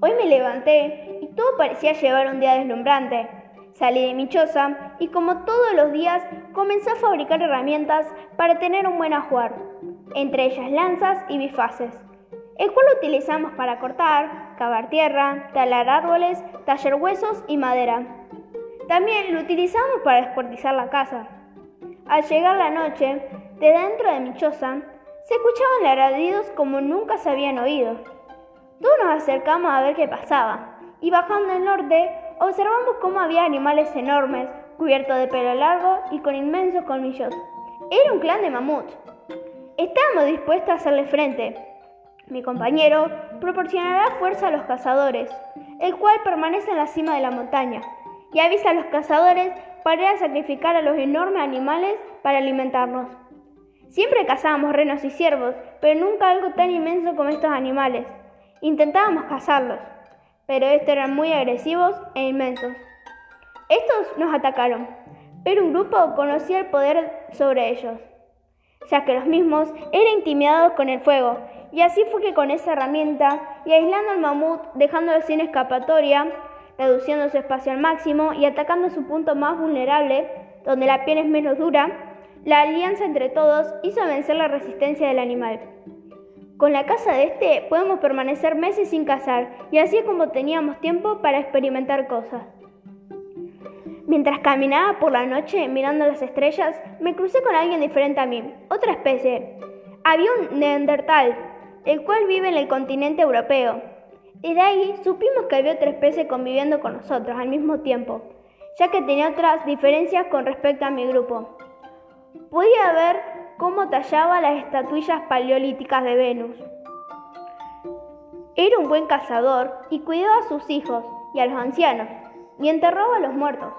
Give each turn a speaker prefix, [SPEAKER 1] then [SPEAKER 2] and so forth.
[SPEAKER 1] Hoy me levanté y todo parecía llevar un día deslumbrante. Salí de mi choza y como todos los días comencé a fabricar herramientas para tener un buen ajuar, entre ellas lanzas y bifaces, el cual utilizamos para cortar, cavar tierra, talar árboles, tallar huesos y madera. También lo utilizamos para descuartizar la casa. Al llegar la noche, de dentro de mi choza, se escuchaban ladridos como nunca se habían oído. Todos nos acercamos a ver qué pasaba, y bajando el norte, observamos cómo había animales enormes, cubiertos de pelo largo y con inmensos colmillos. Era un clan de mamuts. Estábamos dispuestos a hacerle frente. Mi compañero proporcionará fuerza a los cazadores, el cual permanece en la cima de la montaña, y avisa a los cazadores para ir a sacrificar a los enormes animales para alimentarnos. Siempre cazábamos renos y ciervos, pero nunca algo tan inmenso como estos animales. Intentábamos cazarlos, pero estos eran muy agresivos e inmensos. Estos nos atacaron, pero un grupo conocía el poder sobre ellos, ya que los mismos eran intimidados con el fuego, y así fue que con esa herramienta, y aislando al mamut, dejándolo sin escapatoria, reduciendo su espacio al máximo y atacando su punto más vulnerable, donde la piel es menos dura, la alianza entre todos hizo vencer la resistencia del animal. Con la caza de este podemos permanecer meses sin cazar y así es como teníamos tiempo para experimentar cosas. Mientras caminaba por la noche mirando las estrellas, me crucé con alguien diferente a mí, otra especie. Había un neandertal, el cual vive en el continente europeo. Y de ahí supimos que había otra especie conviviendo con nosotros al mismo tiempo, ya que tenía otras diferencias con respecto a mi grupo. Podía ver cómo tallaba las estatuillas paleolíticas de Venus. Era un buen cazador y cuidaba a sus hijos y a los ancianos, y enterraba a los muertos.